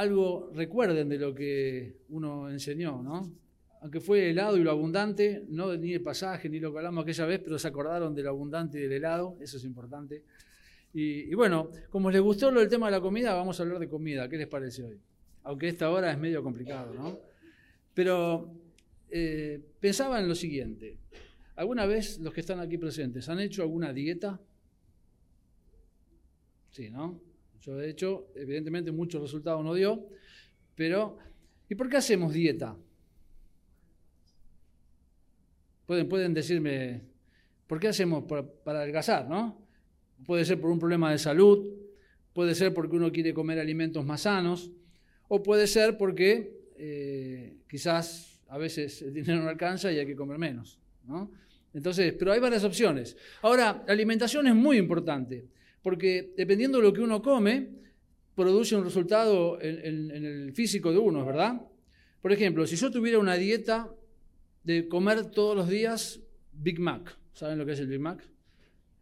algo recuerden de lo que uno enseñó, ¿no? Aunque fue el helado y lo abundante, no ni el pasaje ni lo que hablamos aquella vez, pero se acordaron del abundante y del helado, eso es importante. Y, bueno, como les gustó lo del tema de la comida, vamos a hablar de comida. ¿Qué les parece hoy? Aunque esta hora es medio complicado, ¿no? Pero eh, pensaba en lo siguiente. ¿Alguna vez los que están aquí presentes han hecho alguna dieta? Sí, ¿no? Yo de hecho, evidentemente muchos resultados no dio, pero ¿y por qué hacemos dieta? Pueden, pueden decirme, ¿por qué hacemos para, para adelgazar, no? Puede ser por un problema de salud, puede ser porque uno quiere comer alimentos más sanos, o puede ser porque eh, quizás a veces el dinero no alcanza y hay que comer menos. Entonces, pero hay varias opciones. Ahora, la alimentación es muy importante, porque dependiendo de lo que uno come, produce un resultado en, el físico de uno, ¿verdad? Por ejemplo, si yo tuviera una dieta de comer todos los días Big Mac, ¿saben lo que es el Big Mac?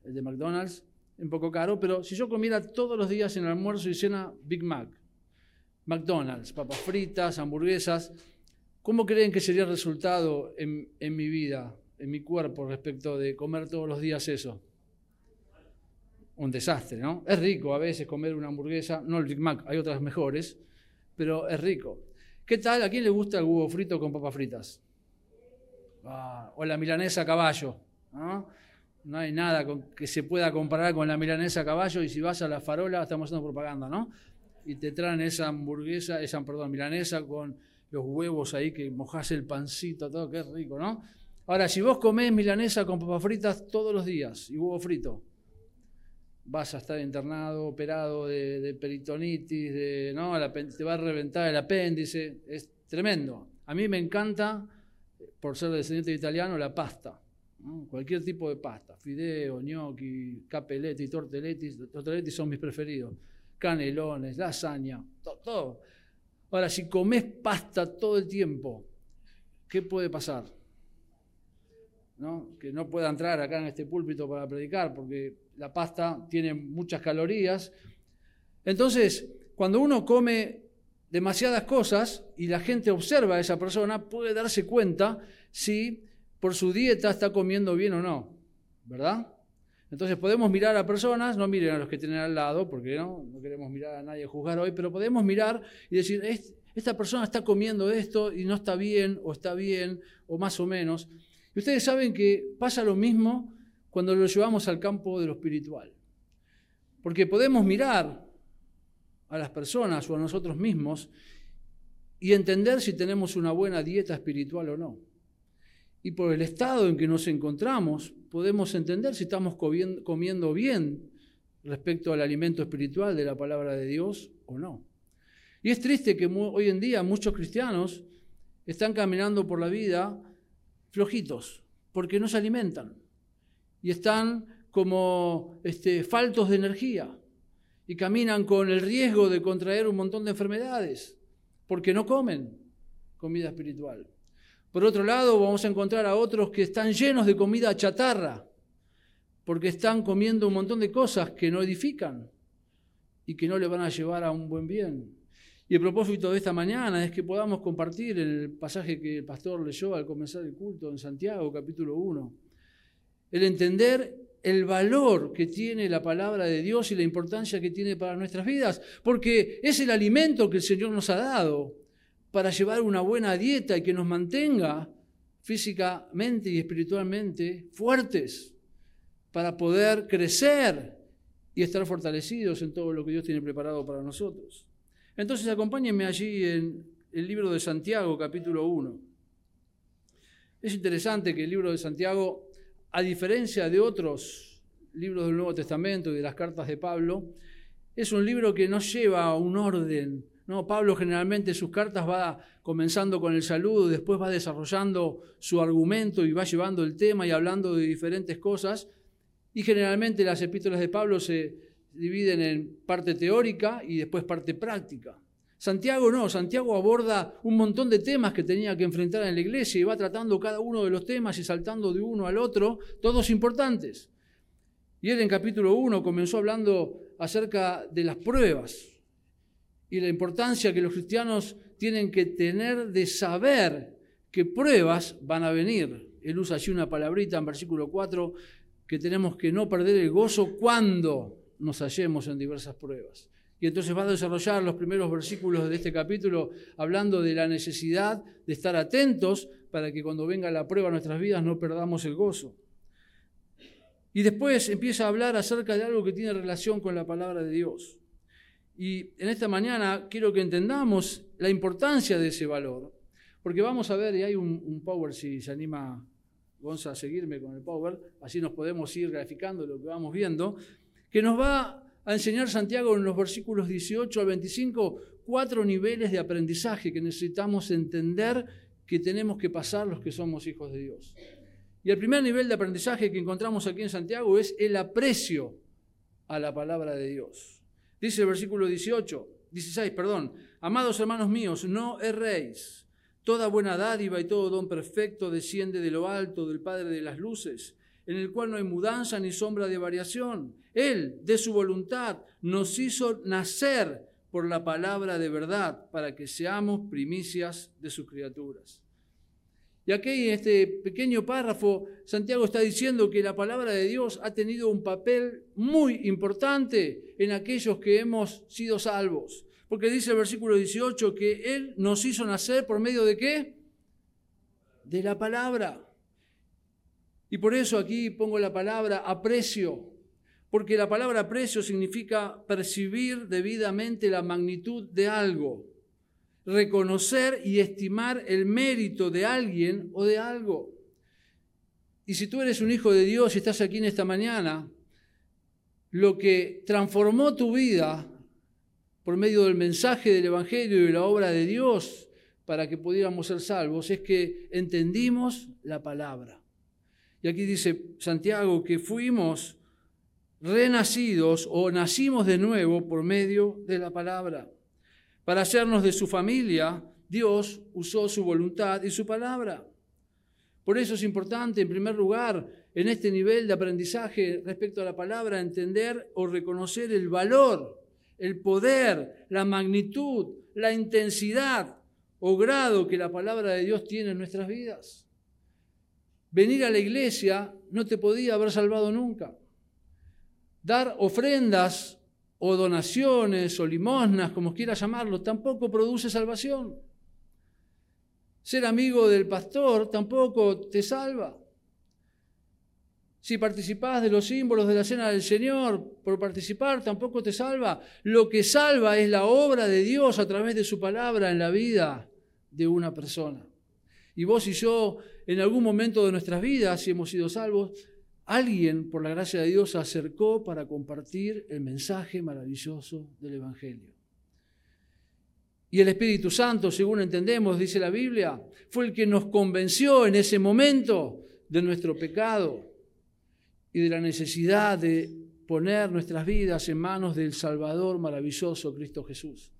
El de McDonald's un poco caro, pero si yo comiera todos los días en almuerzo y cena Big Mac, McDonald's, papas fritas, hamburguesas, ¿cómo creen que sería el resultado en mi vida, en mi cuerpo, respecto de comer todos los días eso? Un desastre, ¿no? Es rico a veces comer una hamburguesa, no el Big Mac, hay otras mejores, pero es rico. ¿Qué tal? ¿A quién le gusta el huevo frito con papas fritas? Ah, o la milanesa a caballo. ¿no? no hay nada que se pueda comparar con la milanesa a caballo y si vas a la farola, estamos haciendo propaganda, ¿no? Y te traen esa hamburguesa, esa, perdón, milanesa con los huevos ahí que mojás el pancito, todo, es rico, ¿no? Ahora, si vos comés milanesa con papas fritas todos los días y huevo frito, vas a estar internado, operado de, peritonitis, de, ¿no? te va a reventar el apéndice, es tremendo. A mí me encanta, por ser descendiente italiano, la pasta Cualquier tipo de pasta, fideo, gnocchi, capelletti, tortelletti, tortelletti son mis preferidos, canelones, lasaña, todo, Ahora, si comes pasta todo el tiempo, ¿qué puede pasar? ¿No? Que no pueda entrar acá en este púlpito para predicar, porque la pasta tiene muchas calorías. Entonces, cuando uno come demasiadas cosas y la gente observa a esa persona, puede darse cuenta si por su dieta está comiendo bien o no, ¿verdad? Entonces podemos mirar a personas, no miren a los que tienen al lado, porque no, no queremos mirar a nadie a juzgar hoy, pero podemos mirar y decir, esta persona está comiendo esto y no está bien, o está bien, o más o menos. Y ustedes saben que pasa lo mismo cuando lo llevamos al campo de lo espiritual. Porque podemos mirar a las personas o a nosotros mismos y entender si tenemos una buena dieta espiritual o no y por el estado en que nos encontramos, podemos entender si estamos comiendo bien respecto al alimento espiritual de la palabra de Dios o no. Y es triste que hoy en día muchos cristianos están caminando por la vida flojitos, porque no se alimentan y están como este, faltos de energía y caminan con el riesgo de contraer un montón de enfermedades porque no comen comida espiritual. Por otro lado, vamos a encontrar a otros que están llenos de comida chatarra, porque están comiendo un montón de cosas que no edifican y que no le van a llevar a un buen bien. Y el propósito de esta mañana es que podamos compartir el pasaje que el pastor leyó al comenzar el culto en Santiago, capítulo 1. El entender el valor que tiene la palabra de Dios y la importancia que tiene para nuestras vidas, porque es el alimento que el Señor nos ha dado para llevar una buena dieta y que nos mantenga físicamente y espiritualmente fuertes, para poder crecer y estar fortalecidos en todo lo que Dios tiene preparado para nosotros. Entonces acompáñenme allí en el libro de Santiago, capítulo 1. Es interesante que el libro de Santiago, a diferencia de otros libros del Nuevo Testamento y de las cartas de Pablo, es un libro que no lleva un orden no, Pablo generalmente sus cartas va comenzando con el saludo, después va desarrollando su argumento y va llevando el tema y hablando de diferentes cosas. Y generalmente las epístolas de Pablo se dividen en parte teórica y después parte práctica. Santiago no, Santiago aborda un montón de temas que tenía que enfrentar en la iglesia y va tratando cada uno de los temas y saltando de uno al otro, todos importantes. Y él en capítulo 1 comenzó hablando acerca de las pruebas, y la importancia que los cristianos tienen que tener de saber que pruebas van a venir. Él usa allí una palabrita en versículo 4 que tenemos que no perder el gozo cuando nos hallemos en diversas pruebas. Y entonces va a desarrollar los primeros versículos de este capítulo hablando de la necesidad de estar atentos para que cuando venga la prueba nuestras vidas no perdamos el gozo. Y después empieza a hablar acerca de algo que tiene relación con la palabra de Dios. Y en esta mañana quiero que entendamos la importancia de ese valor, porque vamos a ver, y hay un, power, si se anima Gonza a seguirme con el power, así nos podemos ir graficando lo que vamos viendo, que nos va a enseñar Santiago en los versículos 18 al 25 cuatro niveles de aprendizaje que necesitamos entender que tenemos que pasar los que somos hijos de Dios. Y el primer nivel de aprendizaje que encontramos aquí en Santiago es el aprecio a la palabra de Dios. Dice el versículo 18, 16, perdón, amados hermanos míos, no erréis. Toda buena dádiva y todo don perfecto desciende de lo alto del Padre de las Luces, en el cual no hay mudanza ni sombra de variación. Él, de su voluntad, nos hizo nacer por la palabra de verdad, para que seamos primicias de sus criaturas. Y aquí en este pequeño párrafo, Santiago está diciendo que la palabra de Dios ha tenido un papel muy importante en aquellos que hemos sido salvos. Porque dice el versículo 18 que Él nos hizo nacer por medio de qué? De la palabra. Y por eso aquí pongo la palabra aprecio, porque la palabra aprecio significa percibir debidamente la magnitud de algo reconocer y estimar el mérito de alguien o de algo. Y si tú eres un hijo de Dios y estás aquí en esta mañana, lo que transformó tu vida por medio del mensaje del Evangelio y de la obra de Dios para que pudiéramos ser salvos es que entendimos la palabra. Y aquí dice Santiago que fuimos renacidos o nacimos de nuevo por medio de la palabra. Para hacernos de su familia, Dios usó su voluntad y su palabra. Por eso es importante, en primer lugar, en este nivel de aprendizaje respecto a la palabra, entender o reconocer el valor, el poder, la magnitud, la intensidad o grado que la palabra de Dios tiene en nuestras vidas. Venir a la iglesia no te podía haber salvado nunca. Dar ofrendas o donaciones o limosnas, como quieras llamarlo, tampoco produce salvación. Ser amigo del pastor tampoco te salva. Si participás de los símbolos de la cena del Señor, por participar tampoco te salva. Lo que salva es la obra de Dios a través de su palabra en la vida de una persona. Y vos y yo, en algún momento de nuestras vidas, si hemos sido salvos, alguien, por la gracia de Dios, se acercó para compartir el mensaje maravilloso del Evangelio. Y el Espíritu Santo, según entendemos, dice la Biblia, fue el que nos convenció en ese momento de nuestro pecado y de la necesidad de poner nuestras vidas en manos del Salvador maravilloso, Cristo Jesús.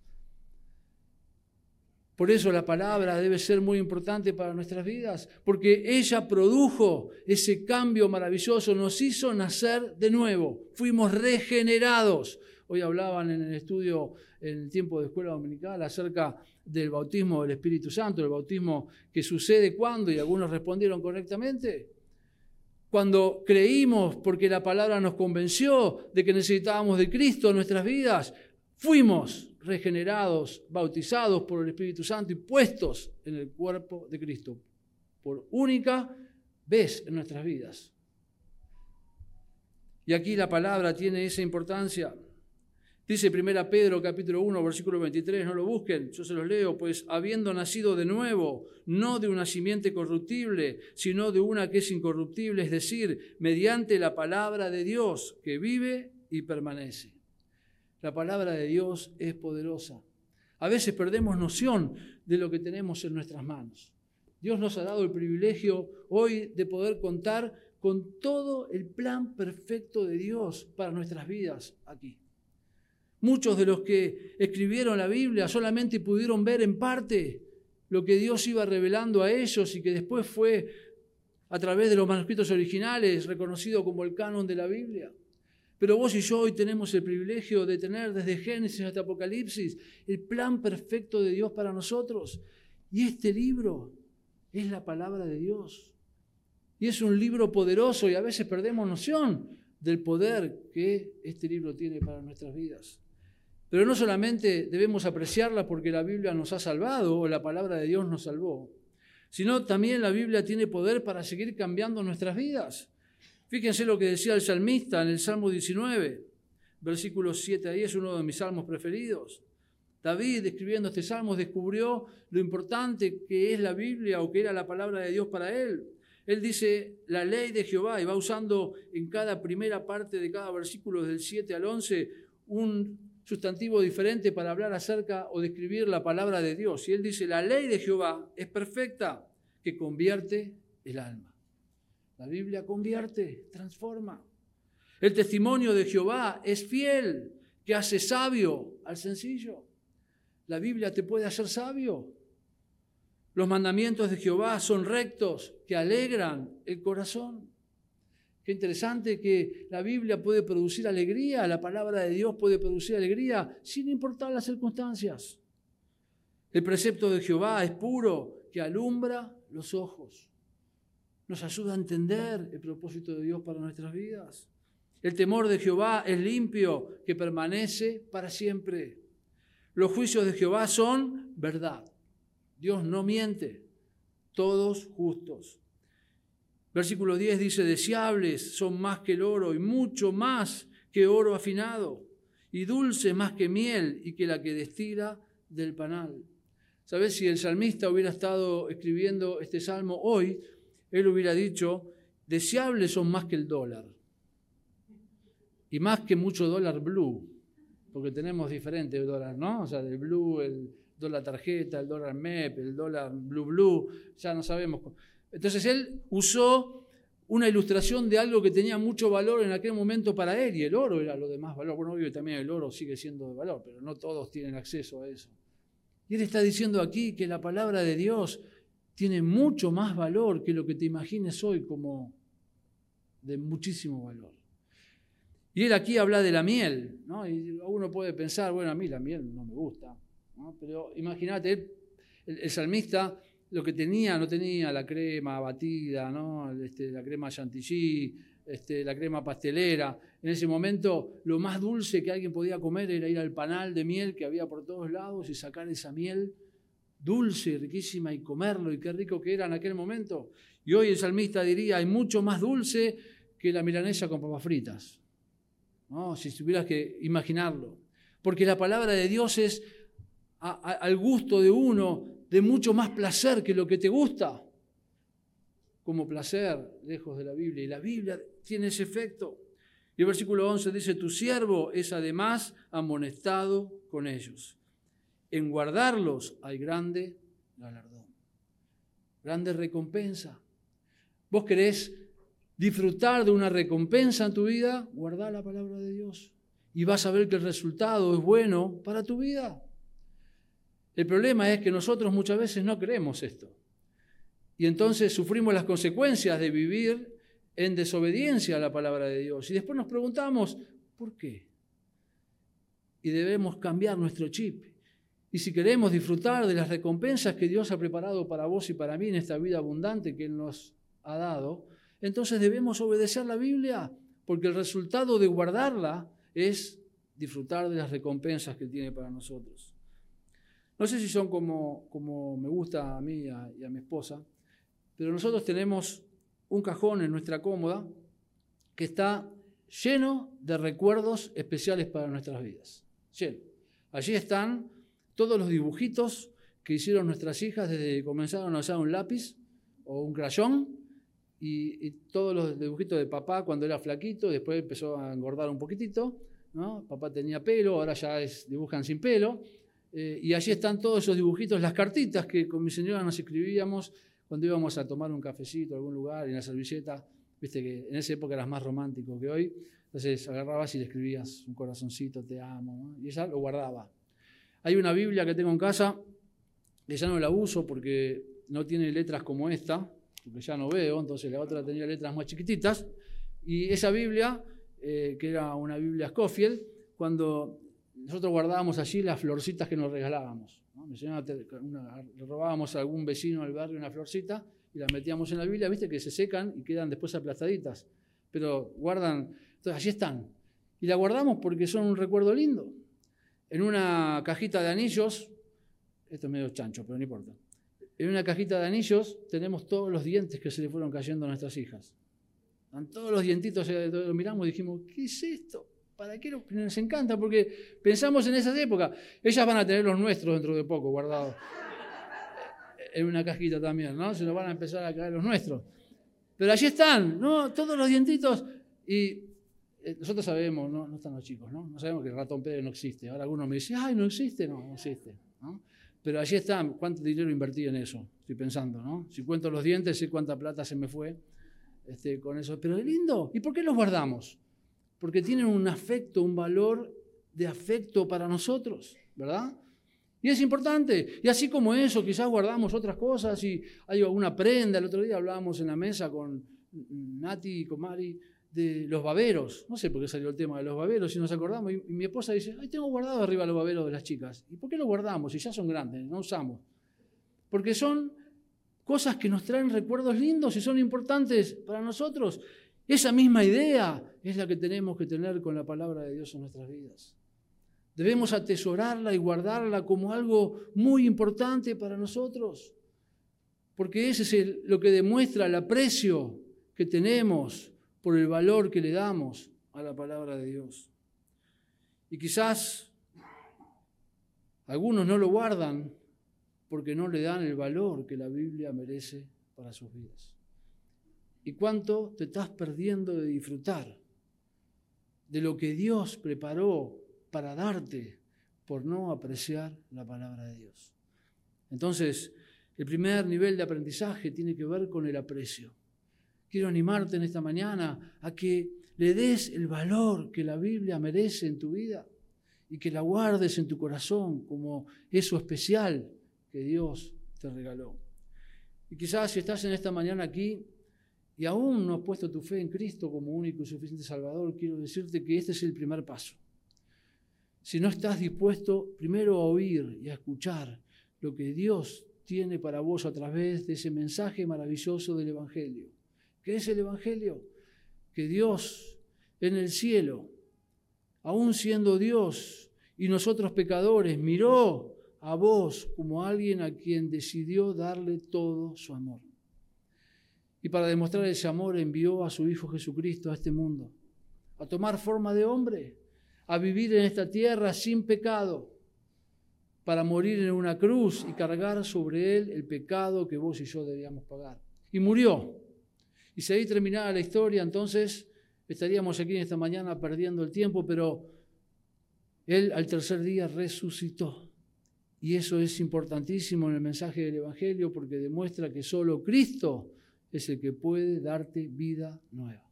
Por eso la palabra debe ser muy importante para nuestras vidas, porque ella produjo ese cambio maravilloso, nos hizo nacer de nuevo, fuimos regenerados. Hoy hablaban en el estudio, en el tiempo de escuela dominical, acerca del bautismo del Espíritu Santo, el bautismo que sucede cuando, y algunos respondieron correctamente, cuando creímos porque la palabra nos convenció de que necesitábamos de Cristo en nuestras vidas, fuimos regenerados, bautizados por el Espíritu Santo y puestos en el cuerpo de Cristo por única vez en nuestras vidas. Y aquí la palabra tiene esa importancia. Dice 1 Pedro capítulo 1 versículo 23, no lo busquen, yo se los leo, pues habiendo nacido de nuevo, no de una simiente corruptible, sino de una que es incorruptible, es decir, mediante la palabra de Dios que vive y permanece. La palabra de Dios es poderosa. A veces perdemos noción de lo que tenemos en nuestras manos. Dios nos ha dado el privilegio hoy de poder contar con todo el plan perfecto de Dios para nuestras vidas aquí. Muchos de los que escribieron la Biblia solamente pudieron ver en parte lo que Dios iba revelando a ellos y que después fue a través de los manuscritos originales reconocido como el canon de la Biblia. Pero vos y yo hoy tenemos el privilegio de tener desde Génesis hasta Apocalipsis el plan perfecto de Dios para nosotros. Y este libro es la palabra de Dios. Y es un libro poderoso y a veces perdemos noción del poder que este libro tiene para nuestras vidas. Pero no solamente debemos apreciarla porque la Biblia nos ha salvado o la palabra de Dios nos salvó, sino también la Biblia tiene poder para seguir cambiando nuestras vidas. Fíjense lo que decía el salmista en el Salmo 19, versículo 7 ahí es uno de mis salmos preferidos. David, escribiendo este salmo, descubrió lo importante que es la Biblia o que era la palabra de Dios para él. Él dice la ley de Jehová y va usando en cada primera parte de cada versículo, del 7 al 11, un sustantivo diferente para hablar acerca o describir la palabra de Dios. Y él dice, la ley de Jehová es perfecta, que convierte el alma. La Biblia convierte, transforma. El testimonio de Jehová es fiel, que hace sabio al sencillo. La Biblia te puede hacer sabio. Los mandamientos de Jehová son rectos, que alegran el corazón. Qué interesante que la Biblia puede producir alegría, la palabra de Dios puede producir alegría sin importar las circunstancias. El precepto de Jehová es puro, que alumbra los ojos. Nos ayuda a entender el propósito de Dios para nuestras vidas. El temor de Jehová es limpio, que permanece para siempre. Los juicios de Jehová son verdad. Dios no miente, todos justos. Versículo 10 dice, deseables son más que el oro y mucho más que oro afinado, y dulce más que miel y que la que destila del panal. ¿Sabes? Si el salmista hubiera estado escribiendo este salmo hoy, él hubiera dicho, deseables son más que el dólar, y más que mucho dólar blue, porque tenemos diferentes dólares, ¿no? O sea, el blue, el dólar tarjeta, el dólar MEP, el dólar blue blue, ya no sabemos. Entonces él usó una ilustración de algo que tenía mucho valor en aquel momento para él, y el oro era lo de más valor. Bueno, obvio también el oro sigue siendo de valor, pero no todos tienen acceso a eso. Y él está diciendo aquí que la palabra de Dios tiene mucho más valor que lo que te imagines hoy como de muchísimo valor. Y él aquí habla de la miel, ¿no? Y uno puede pensar, bueno, a mí la miel no me gusta, ¿no? pero imagínate, el, salmista lo que tenía, no tenía la crema batida, ¿no? Este, la crema chantilly, este, la crema pastelera. En ese momento lo más dulce que alguien podía comer era ir al panal de miel que había por todos lados y sacar esa miel dulce, riquísima y comerlo y qué rico que era en aquel momento. Y hoy el salmista diría, hay mucho más dulce que la milanesa con papas fritas. ¿no? Si tuvieras que imaginarlo. Porque la palabra de Dios es al gusto de uno, de mucho más placer que lo que te gusta, como placer lejos de la Biblia. Y la Biblia tiene ese efecto. Y el versículo 11 dice, tu siervo es además amonestado con ellos. En guardarlos hay grande galardón, grande recompensa. ¿Vos querés disfrutar de una recompensa en tu vida? Guardá la palabra de Dios y vas a ver que el resultado es bueno para tu vida. El problema es que nosotros muchas veces no creemos esto. Y entonces sufrimos las consecuencias de vivir en desobediencia a la palabra de Dios. Y después nos preguntamos, ¿por qué? Y debemos cambiar nuestro chip. Y si queremos disfrutar de las recompensas que Dios ha preparado para vos y para mí en esta vida abundante que Él nos ha dado, entonces debemos obedecer la Biblia, porque el resultado de guardarla es disfrutar de las recompensas que tiene para nosotros. No sé si son como, como me gusta a mí y a, mi esposa, pero nosotros tenemos un cajón en nuestra cómoda que está lleno de recuerdos especiales para nuestras vidas. Allí están todos los dibujitos que hicieron nuestras hijas desde que comenzaron a usar un lápiz o un crayón y, todos los dibujitos de papá cuando era flaquito, después empezó a engordar un poquitito, ¿no? Papá tenía pelo, ahora ya es, dibujan sin pelo. Eh, y allí están todos esos dibujitos, las cartitas que con mi señora nos escribíamos cuando íbamos a tomar un cafecito a algún lugar en la servilleta, viste que en esa época eras más romántico que hoy, entonces agarrabas y le escribías un corazoncito, te amo, y ella lo guardaba. Hay una Biblia que tengo en casa, que ya no la uso porque no tiene letras como esta, porque ya no veo, entonces la otra tenía letras más chiquititas, y esa Biblia eh, que era una Biblia Scofield, cuando nosotros guardábamos allí las florcitas que nos regalábamos. le robábamos a algún vecino del barrio una florcita y la metíamos en la Biblia, viste que se secan y quedan después aplastaditas, pero guardan, entonces allí están. Y la guardamos porque son un recuerdo lindo. En una cajita de anillos, esto es medio chancho, pero no importa. En una cajita de anillos tenemos todos los dientes que se le fueron cayendo a nuestras hijas. Están todos los dientitos, eh, lo miramos y dijimos, ¿qué es esto? ¿Para qué nos encanta? Porque pensamos en esas épocas. Ellas van a tener los nuestros dentro de poco guardados en una cajita también, ¿no? Se nos van a empezar a caer los nuestros. Pero allí están, ¿no? Todos los dientitos. Y eh, nosotros sabemos, ¿no? no están los chicos, ¿no? No sabemos que el ratón Pérez no existe. Ahora alguno me dice, ay, no existe. No, no existe. ¿no? Pero allí están, ¿cuánto dinero invertí en eso? Estoy pensando, ¿no? Si cuento los dientes, sé cuánta plata se me fue este, con eso. Pero es lindo. ¿Y por qué los guardamos? Porque tienen un afecto, un valor de afecto para nosotros, ¿verdad? Y es importante. Y así como eso, quizás guardamos otras cosas y hay alguna prenda. El otro día hablábamos en la mesa con Nati y con Mari de los baberos. No sé por qué salió el tema de los baberos, si nos acordamos. Y, mi esposa dice, ay, tengo guardado arriba los baberos de las chicas. ¿Y por qué los guardamos? Si ya son grandes, no usamos. Porque son cosas que nos traen recuerdos lindos y son importantes para nosotros. Esa misma idea es la que tenemos que tener con la palabra de Dios en nuestras vidas. Debemos atesorarla y guardarla como algo muy importante para nosotros, porque ese es lo que demuestra el aprecio que tenemos por el valor que le damos a la palabra de Dios. Y quizás algunos no lo guardan porque no le dan el valor que la Biblia merece para sus vidas. ¿Y cuánto te estás perdiendo de disfrutar de lo que Dios preparó para darte por no apreciar la palabra de Dios? Entonces, el primer nivel de aprendizaje tiene que ver con el aprecio. Quiero animarte en esta mañana a que le des el valor que la Biblia merece en tu vida y que la guardes en tu corazón como eso especial que Dios te regaló. Y quizás si estás en esta mañana aquí y aún no has puesto tu fe en Cristo como único y suficiente Salvador, quiero decirte que este es el primer paso. Si no estás dispuesto primero a oír y a escuchar lo que Dios tiene para vos a través de ese mensaje maravilloso del Evangelio, ¿Qué es el Evangelio? Que Dios en el cielo, aún siendo Dios y nosotros pecadores, miró a vos como alguien a quien decidió darle todo su amor. Y para demostrar ese amor envió a su Hijo Jesucristo a este mundo, a tomar forma de hombre, a vivir en esta tierra sin pecado, para morir en una cruz y cargar sobre él el pecado que vos y yo debíamos pagar. Y murió y si ahí terminara la historia, entonces estaríamos aquí en esta mañana perdiendo el tiempo, pero Él al tercer día resucitó. Y eso es importantísimo en el mensaje del Evangelio porque demuestra que solo Cristo es el que puede darte vida nueva.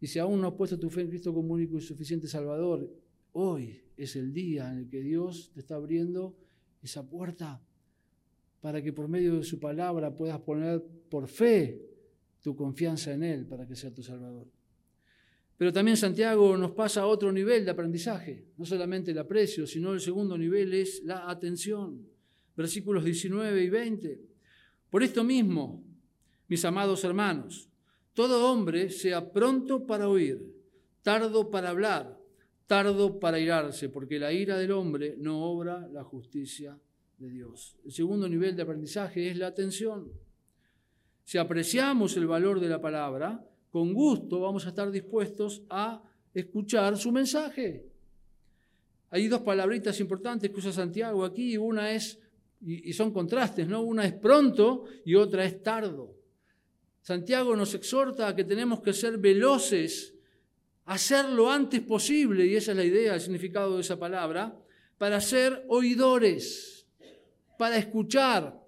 Y si aún no has puesto tu fe en Cristo como único y suficiente Salvador, hoy es el día en el que Dios te está abriendo esa puerta para que por medio de su palabra puedas poner por fe tu confianza en Él para que sea tu Salvador. Pero también Santiago nos pasa a otro nivel de aprendizaje, no solamente el aprecio, sino el segundo nivel es la atención. Versículos 19 y 20. Por esto mismo, mis amados hermanos, todo hombre sea pronto para oír, tardo para hablar, tardo para irarse, porque la ira del hombre no obra la justicia de Dios. El segundo nivel de aprendizaje es la atención. Si apreciamos el valor de la palabra, con gusto vamos a estar dispuestos a escuchar su mensaje. Hay dos palabritas importantes que usa Santiago aquí, una es, y son contrastes, ¿no? Una es pronto y otra es tardo. Santiago nos exhorta a que tenemos que ser veloces, hacer lo antes posible, y esa es la idea, el significado de esa palabra, para ser oidores, para escuchar,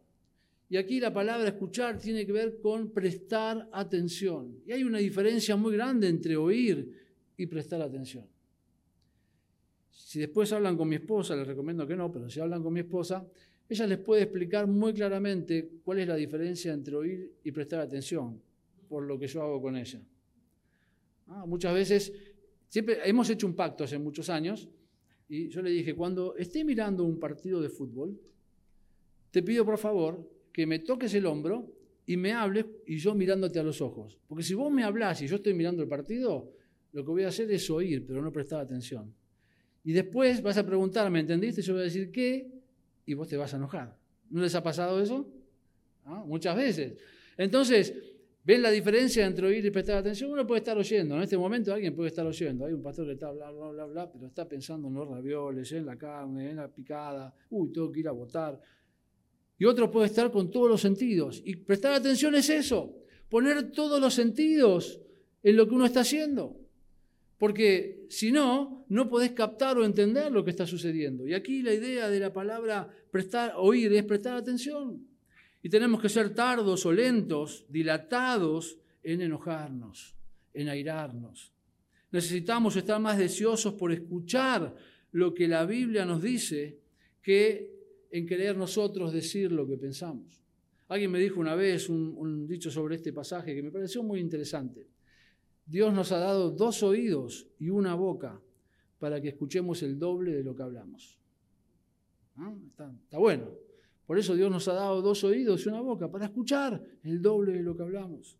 y aquí la palabra escuchar tiene que ver con prestar atención. Y hay una diferencia muy grande entre oír y prestar atención. Si después hablan con mi esposa, les recomiendo que no, pero si hablan con mi esposa, ella les puede explicar muy claramente cuál es la diferencia entre oír y prestar atención, por lo que yo hago con ella. Ah, muchas veces, siempre hemos hecho un pacto hace muchos años, y yo le dije, cuando esté mirando un partido de fútbol, te pido por favor que me toques el hombro y me hables y yo mirándote a los ojos. Porque si vos me hablas y yo estoy mirando el partido, lo que voy a hacer es oír, pero no prestar atención. Y después vas a preguntar, ¿me entendiste? Yo voy a decir qué y vos te vas a enojar. ¿No les ha pasado eso? ¿Ah? Muchas veces. Entonces, ¿ven la diferencia entre oír y prestar atención? Uno puede estar oyendo, en este momento alguien puede estar oyendo. Hay un pastor que está bla, bla, bla, bla, pero está pensando en los ravioles, en la carne, en la picada. Uy, tengo que ir a votar. Y otro puede estar con todos los sentidos. Y prestar atención es eso, poner todos los sentidos en lo que uno está haciendo. Porque si no, no podés captar o entender lo que está sucediendo. Y aquí la idea de la palabra prestar, oír es prestar atención. Y tenemos que ser tardos o lentos, dilatados en enojarnos, en airarnos. Necesitamos estar más deseosos por escuchar lo que la Biblia nos dice que en querer nosotros decir lo que pensamos. Alguien me dijo una vez un, dicho sobre este pasaje que me pareció muy interesante. Dios nos ha dado dos oídos y una boca para que escuchemos el doble de lo que hablamos. Está, está, bueno. Por eso Dios nos ha dado dos oídos y una boca para escuchar el doble de lo que hablamos.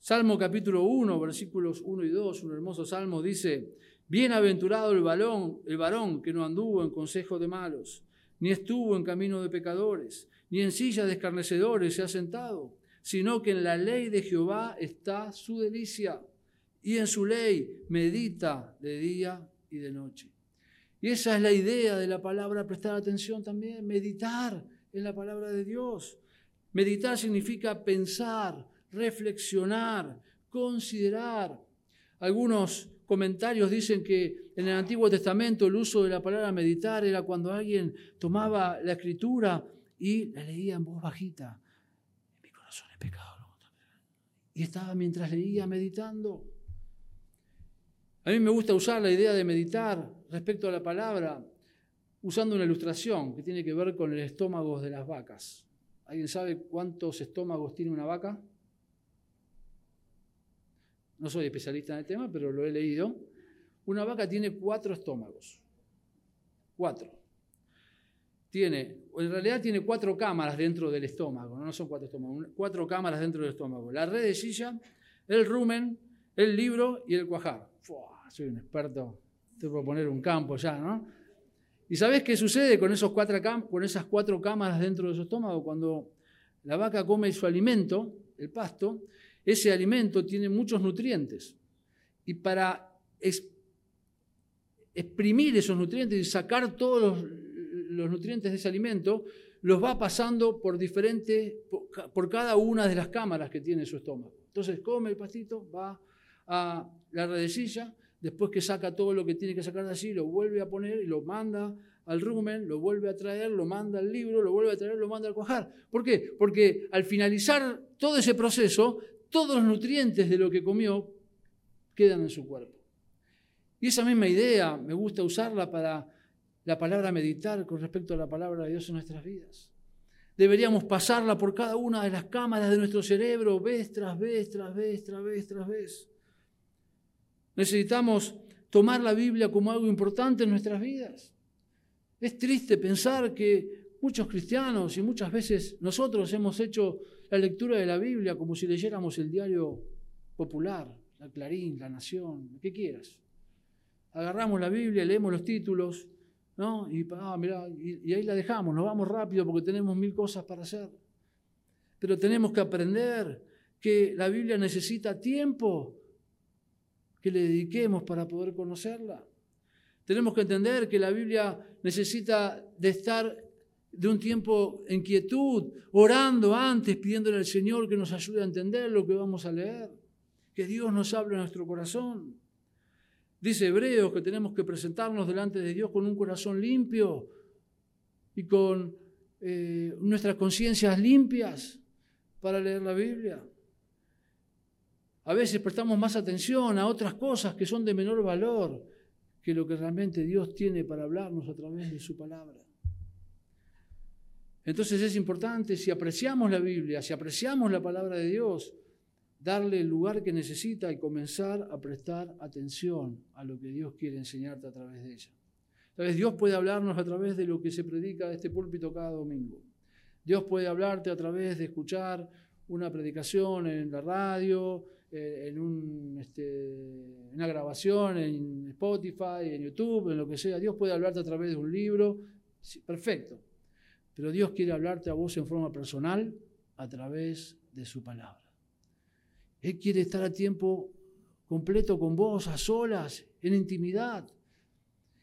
Salmo capítulo 1, versículos 1 y 2, un hermoso salmo, dice, Bienaventurado el varón, el varón que no anduvo en consejo de malos ni estuvo en camino de pecadores, ni en silla de escarnecedores se ha sentado, sino que en la ley de Jehová está su delicia, y en su ley medita de día y de noche. Y esa es la idea de la palabra prestar atención también, meditar en la palabra de Dios. Meditar significa pensar, reflexionar, considerar. Algunos comentarios dicen que en el Antiguo Testamento el uso de la palabra meditar era cuando alguien tomaba la escritura y la leía en voz bajita. Mi corazón es pecado. Y estaba mientras leía meditando. A mí me gusta usar la idea de meditar respecto a la palabra usando una ilustración que tiene que ver con el estómago de las vacas. ¿Alguien sabe cuántos estómagos tiene una vaca? no soy especialista en el tema, pero lo he leído, una vaca tiene cuatro estómagos. Cuatro. Tiene, en realidad tiene cuatro cámaras dentro del estómago, no, son cuatro estómagos, cuatro cámaras dentro del estómago. La redecilla, el rumen, el libro y el cuajar. soy un experto, te puedo poner un campo ya, ¿no? ¿Y sabes qué sucede con, esos cuatro, con esas cuatro cámaras dentro de su estómago? Cuando la vaca come su alimento, el pasto, ese alimento tiene muchos nutrientes. Y para exprimir esos nutrientes y sacar todos los, nutrientes de ese alimento, los va pasando por diferentes, por, cada una de las cámaras que tiene su estómago. Entonces come el pastito, va a la redecilla, después que saca todo lo que tiene que sacar de allí, lo vuelve a poner y lo manda al rumen, lo vuelve a traer, lo manda al libro, lo vuelve a traer, lo manda al cuajar. ¿Por qué? Porque al finalizar todo ese proceso, todos los nutrientes de lo que comió quedan en su cuerpo. Y esa misma idea me gusta usarla para la palabra meditar con respecto a la palabra de Dios en nuestras vidas. Deberíamos pasarla por cada una de las cámaras de nuestro cerebro, vez tras vez, tras vez, tras vez, tras vez. Necesitamos tomar la Biblia como algo importante en nuestras vidas. Es triste pensar que muchos cristianos y muchas veces nosotros hemos hecho la lectura de la Biblia como si leyéramos el diario popular, la Clarín, la Nación, lo que quieras. Agarramos la Biblia, leemos los títulos, ¿no? Y, ah, y, ahí la dejamos, nos vamos rápido porque tenemos mil cosas para hacer. Pero tenemos que aprender que la Biblia necesita tiempo que le dediquemos para poder conocerla. Tenemos que entender que la Biblia necesita de estar de un tiempo en quietud, orando antes, pidiéndole al Señor que nos ayude a entender lo que vamos a leer, que Dios nos hable en nuestro corazón. Dice Hebreos que tenemos que presentarnos delante de Dios con un corazón limpio y con eh, nuestras conciencias limpias para leer la Biblia. A veces prestamos más atención a otras cosas que son de menor valor que lo que realmente Dios tiene para hablarnos a través de su palabra. Entonces es importante, si apreciamos la Biblia, si apreciamos la palabra de Dios, darle el lugar que necesita y comenzar a prestar atención a lo que Dios quiere enseñarte a través de ella. Entonces Dios puede hablarnos a través de lo que se predica de este púlpito cada domingo. Dios puede hablarte a través de escuchar una predicación en la radio, eh, en este, una grabación en Spotify, en YouTube, en lo que sea. Dios puede hablarte a través de un libro. perfecto. Pero Dios quiere hablarte a vos en forma personal a través de su palabra. Él quiere estar a tiempo completo con vos, a solas, en intimidad.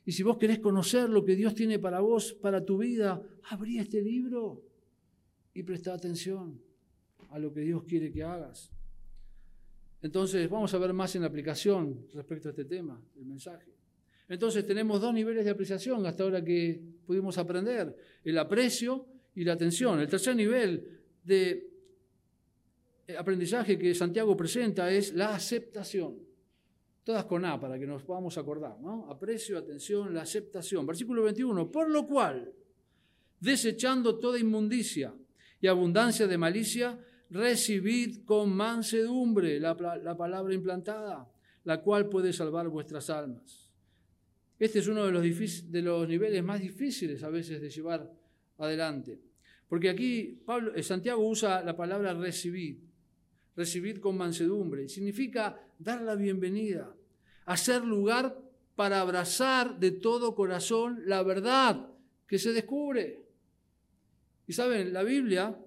Y si vos querés conocer lo que Dios tiene para vos, para tu vida, abrí este libro y presta atención a lo que Dios quiere que hagas. Entonces, vamos a ver más en la aplicación respecto a este tema, el mensaje. Entonces, tenemos dos niveles de apreciación hasta ahora que pudimos aprender, el aprecio y la atención. El tercer nivel de aprendizaje que Santiago presenta es la aceptación. Todas con A para que nos podamos acordar, ¿no? Aprecio, atención, la aceptación. Versículo 21, por lo cual, desechando toda inmundicia y abundancia de malicia, recibid con mansedumbre la, la palabra implantada, la cual puede salvar vuestras almas. Este es uno de los, niveles más difíciles a veces de llevar adelante. Porque aquí eh, Santiago usa la palabra recibir recibir con mansedumbre. Significa dar la bienvenida, hacer lugar para abrazar de todo corazón la verdad que se descubre. Y saben, la Biblia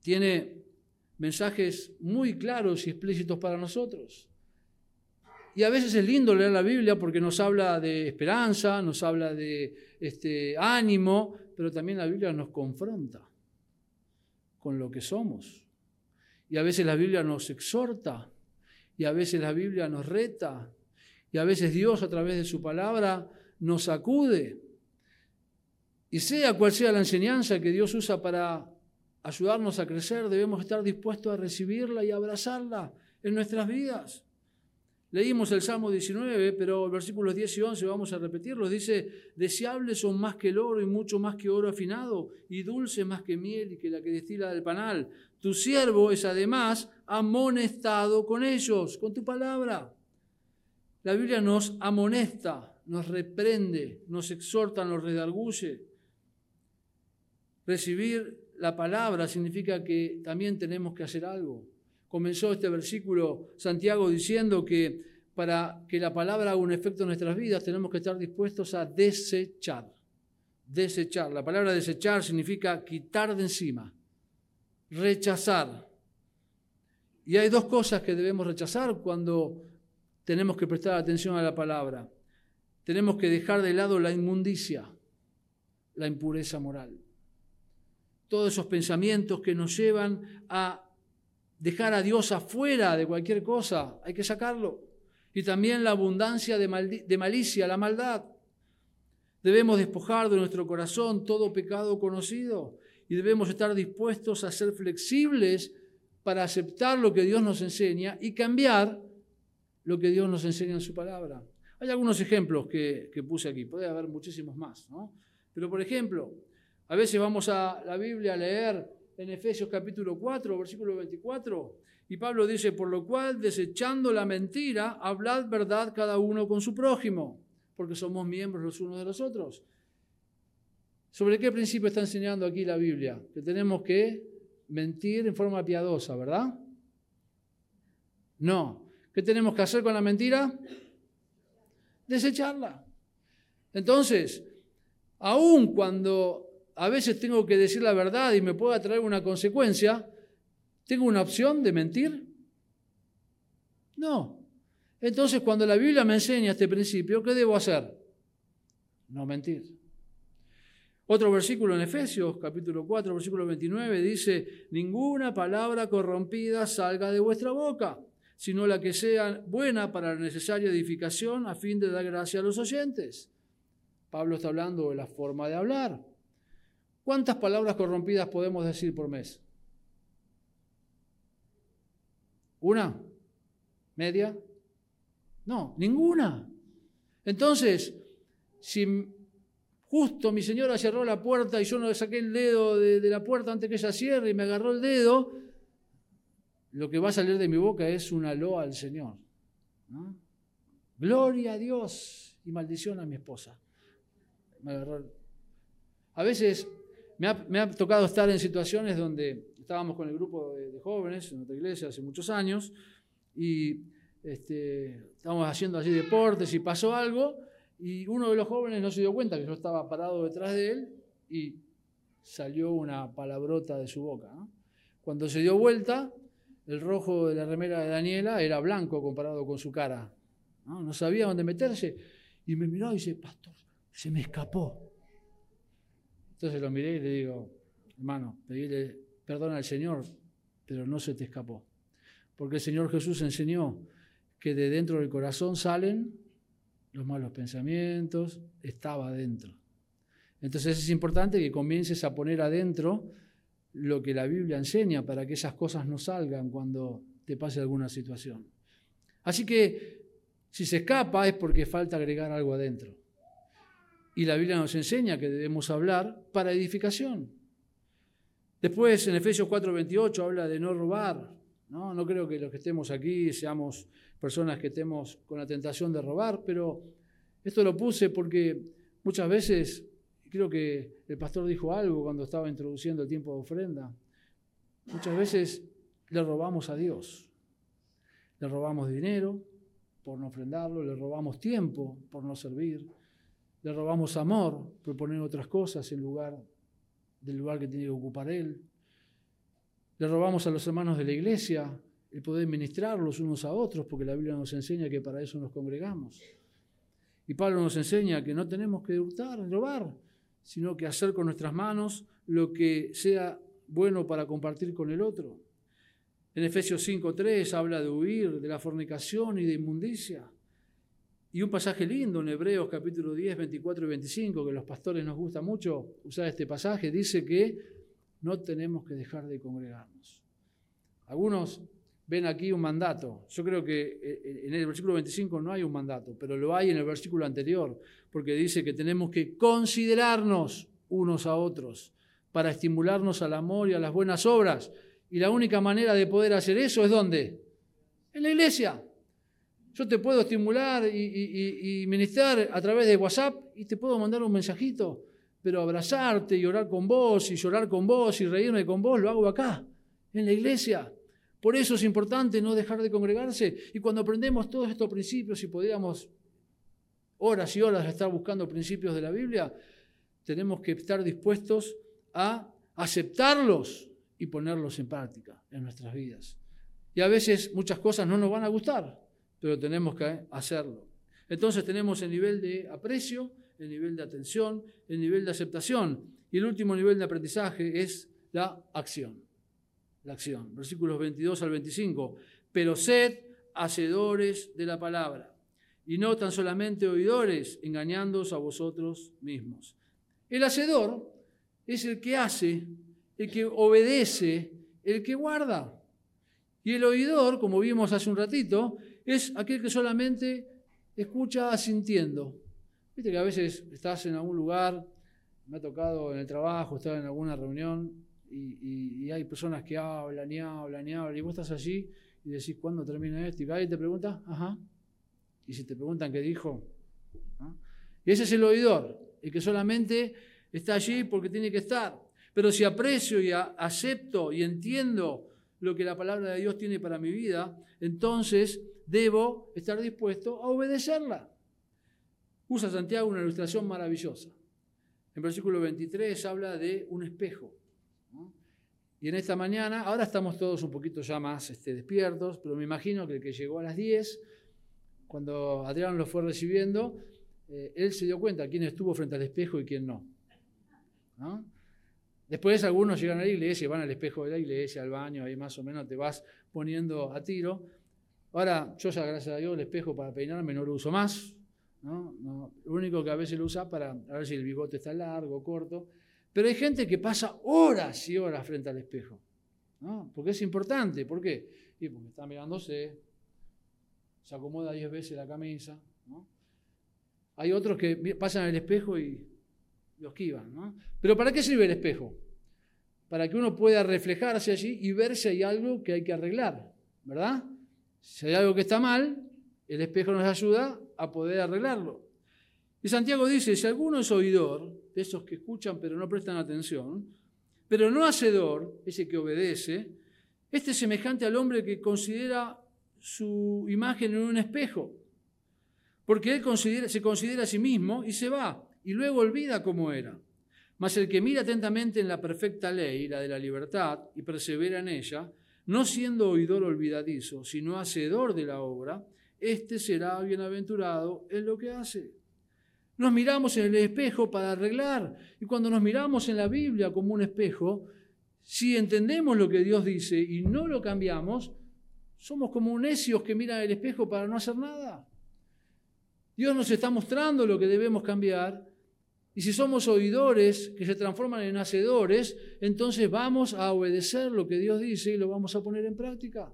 tiene mensajes muy claros y explícitos para nosotros. Y a veces es lindo leer la Biblia porque nos habla de esperanza, nos habla de este, ánimo, pero también la Biblia nos confronta con lo que somos. Y a veces la Biblia nos exhorta, y a veces la Biblia nos reta, y a veces Dios a través de su palabra nos acude. Y sea cual sea la enseñanza que Dios usa para ayudarnos a crecer, debemos estar dispuestos a recibirla y abrazarla en nuestras vidas. Leímos el Salmo 19, pero versículos 10 y 11 vamos a repetirlos. Dice, deseables son más que el oro y mucho más que oro afinado, y dulce más que miel y que la que destila del panal. Tu siervo es además amonestado con ellos, con tu palabra. La Biblia nos amonesta, nos reprende, nos exhorta, nos redarguye. Recibir la palabra significa que también tenemos que hacer algo comenzó este versículo Santiago diciendo que para que la palabra haga un efecto en nuestras vidas tenemos que estar dispuestos a desechar. Desechar. La palabra desechar significa quitar de encima, rechazar. Y hay dos cosas que debemos rechazar cuando tenemos que prestar atención a la palabra. Tenemos que dejar de lado la inmundicia, la impureza moral. Todos esos pensamientos que nos llevan a dejar a Dios afuera de cualquier cosa, hay que sacarlo. Y también la abundancia de, de malicia, la maldad. Debemos despojar de nuestro corazón todo pecado conocido y debemos estar dispuestos a ser flexibles para aceptar lo que Dios nos enseña y cambiar lo que Dios nos enseña en su palabra. Hay algunos ejemplos que, que puse aquí, puede haber muchísimos más, ¿no? Pero por ejemplo, a veces vamos a la Biblia a leer en Efesios capítulo 4, versículo 24. Y Pablo dice, por lo cual, desechando la mentira, hablad verdad cada uno con su prójimo, porque somos miembros los unos de los otros. ¿Sobre qué principio está enseñando aquí la Biblia? Que tenemos que mentir en forma piadosa, ¿verdad? No. ¿Qué tenemos que hacer con la mentira? Desecharla. Entonces, aun cuando a veces tengo que decir la verdad y me pueda traer una consecuencia, ¿tengo una opción de mentir? No. Entonces, cuando la Biblia me enseña este principio, ¿qué debo hacer? No mentir. Otro versículo en Efesios, capítulo 4, versículo 29, dice, ninguna palabra corrompida salga de vuestra boca, sino la que sea buena para la necesaria edificación a fin de dar gracia a los oyentes. Pablo está hablando de la forma de hablar. ¿Cuántas palabras corrompidas podemos decir por mes? ¿Una? ¿Media? No, ninguna. Entonces, si justo mi señora cerró la puerta y yo no le saqué el dedo de, la puerta antes que ella cierre y me agarró el dedo, lo que va a salir de mi boca es una loa al Señor. Gloria a Dios y maldición a mi esposa. A veces me ha, tocado estar en situaciones donde estábamos con el grupo de, jóvenes en otra iglesia hace muchos años y este, estábamos haciendo allí deportes y pasó algo y uno de los jóvenes no se dio cuenta que yo estaba parado detrás de él y salió una palabrota de su boca. Cuando se dio vuelta, el rojo de la remera de Daniela era blanco comparado con su cara. No, sabía dónde meterse. Y me miró y dice, pastor, se me escapó. Entonces lo miré y le digo, hermano, pedile perdón al Señor, pero no se te escapó. Porque el Señor Jesús enseñó que de dentro del corazón salen los malos pensamientos, estaba adentro. Entonces es importante que comiences a poner adentro lo que la Biblia enseña para que esas cosas no salgan cuando te pase alguna situación. Así que si se escapa es porque falta agregar algo adentro. Y la Biblia nos enseña que debemos hablar para edificación. Después en Efesios 4:28 habla de no robar. ¿no? no creo que los que estemos aquí seamos personas que estemos con la tentación de robar, pero esto lo puse porque muchas veces Creo que el pastor dijo algo cuando estaba introduciendo el tiempo de ofrenda. Muchas veces le robamos a Dios. Le robamos dinero por no ofrendarlo, le robamos tiempo por no servir, le robamos amor por poner otras cosas en lugar del lugar que tiene que ocupar Él. Le robamos a los hermanos de la iglesia el poder ministrarlos unos a otros, porque la Biblia nos enseña que para eso nos congregamos. Y Pablo nos enseña que no tenemos que hurtar, robar, sino que hacer con nuestras manos lo que sea bueno para compartir con el otro. En Efesios 5.3 habla de huir de la fornicación y de inmundicia. Y un pasaje lindo en Hebreos capítulo 10, 24 y 25, que los pastores nos gusta mucho usar este pasaje, dice que no tenemos que dejar de congregarnos. Algunos ven aquí un mandato. Yo creo que eh, eh, en el versículo 25 no hay un mandato, pero lo hay en el versículo anterior, porque dice que tenemos que considerarnos unos a otros para estimularnos al amor y a las buenas obras. Y la única manera de poder hacer eso es ¿dónde? En la iglesia. Yo te puedo estimular y, ministrar a través de WhatsApp y te puedo mandar un mensajito, pero abrazarte y orar con vos y llorar con vos y reírme con vos lo hago acá, en la iglesia. Por eso es importante no dejar de congregarse. Y cuando aprendemos todos estos principios y podríamos horas y horas estar buscando principios de la Biblia, tenemos que estar dispuestos a aceptarlos y ponerlos en práctica en nuestras vidas. Y a veces muchas cosas no nos van a gustar, pero tenemos que hacerlo. Entonces tenemos el nivel de aprecio, el nivel de atención, el nivel de aceptación. Y el último nivel de aprendizaje es la acción la acción. Versículos 22 al 25. Pero sed hacedores de la palabra y no tan solamente oidores, engañándoos a vosotros mismos. El hacedor es el que hace, el que obedece, el que guarda. Y el oidor, como vimos hace un ratito, es aquel que solamente escucha asintiendo. Viste que a veces estás en algún lugar, me ha tocado en el trabajo, estar en alguna reunión, y, hay personas que hablan y hablan y hablan, y vos estás allí y decís, ¿cuándo termina esto? Y alguien te pregunta, ajá. Y si te preguntan qué dijo, y ese es el oidor, el que solamente está allí porque tiene que estar. Pero si aprecio y acepto y entiendo lo que la palabra de Dios tiene para mi vida, entonces debo estar dispuesto a obedecerla. Usa Santiago una ilustración maravillosa. En versículo 23 habla de un espejo. Y en esta mañana, ahora estamos todos un poquito ya más este, despiertos, pero me imagino que el que llegó a las 10, cuando Adrián lo fue recibiendo, eh, él se dio cuenta quién estuvo frente al espejo y quién no. Después algunos llegan a la iglesia van al espejo de la iglesia, al baño, ahí más o menos te vas poniendo a tiro. Ahora, yo ya gracias a Dios el espejo para peinarme no lo uso más. ¿no? lo único que a veces lo usa para ver si el bigote está largo o corto. Pero hay gente que pasa horas y horas frente al espejo. ¿no? Porque es importante. ¿Por qué? Y porque está mirándose, se acomoda diez veces la camisa. ¿no? Hay otros que pasan al espejo y lo esquivan. ¿no? Pero ¿para qué sirve el espejo? para que uno pueda reflejarse allí y ver si hay algo que hay que arreglar, ¿verdad? Si hay algo que está mal, el espejo nos ayuda a poder arreglarlo. Y Santiago dice, si alguno es oidor, de esos que escuchan pero no prestan atención, pero no hacedor, ese que obedece, este es semejante al hombre que considera su imagen en un espejo, porque él se considera a sí mismo y se va, y luego olvida cómo era. Mas el que mira atentamente en la perfecta ley, la de la libertad, y persevera en ella, no siendo oidor olvidadizo, sino hacedor de la obra, éste será bienaventurado en lo que hace. Nos miramos en el espejo para arreglar. Y cuando nos miramos en la Biblia como un espejo, si entendemos lo que Dios dice y no lo cambiamos, somos como necios que miran el espejo para no hacer nada. Dios nos está mostrando lo que debemos cambiar. Y si somos oidores que se transforman en hacedores, entonces vamos a obedecer lo que Dios dice y lo vamos a poner en práctica.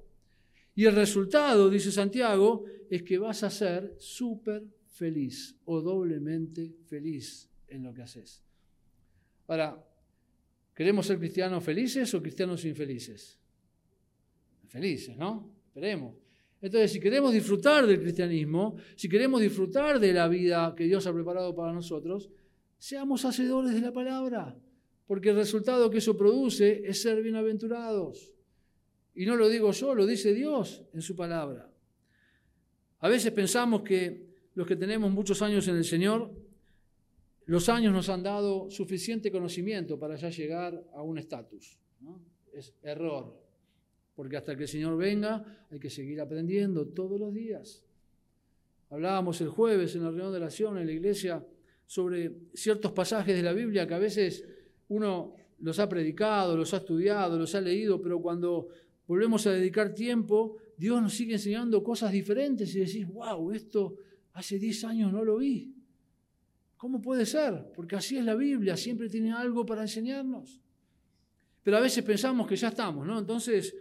Y el resultado, dice Santiago, es que vas a ser súper feliz o doblemente feliz en lo que haces. Ahora, ¿queremos ser cristianos felices o cristianos infelices? Felices, ¿no? Esperemos. Entonces, si queremos disfrutar del cristianismo, si queremos disfrutar de la vida que Dios ha preparado para nosotros, seamos hacedores de la palabra, porque el resultado que eso produce es ser bienaventurados. Y no lo digo yo, lo dice Dios en su palabra. A veces pensamos que los que tenemos muchos años en el Señor, los años nos han dado suficiente conocimiento para ya llegar a un estatus. Es error, porque hasta que el Señor venga hay que seguir aprendiendo todos los días. Hablábamos el jueves en la reunión de oración en la iglesia sobre ciertos pasajes de la Biblia que a veces uno los ha predicado, los ha estudiado, los ha leído, pero cuando volvemos a dedicar tiempo, Dios nos sigue enseñando cosas diferentes y decís, wow, esto Hace 10 años no lo vi. ¿Cómo puede ser? Porque así es la Biblia, siempre tiene algo para enseñarnos. Pero a veces pensamos que ya estamos, ¿no? Entonces,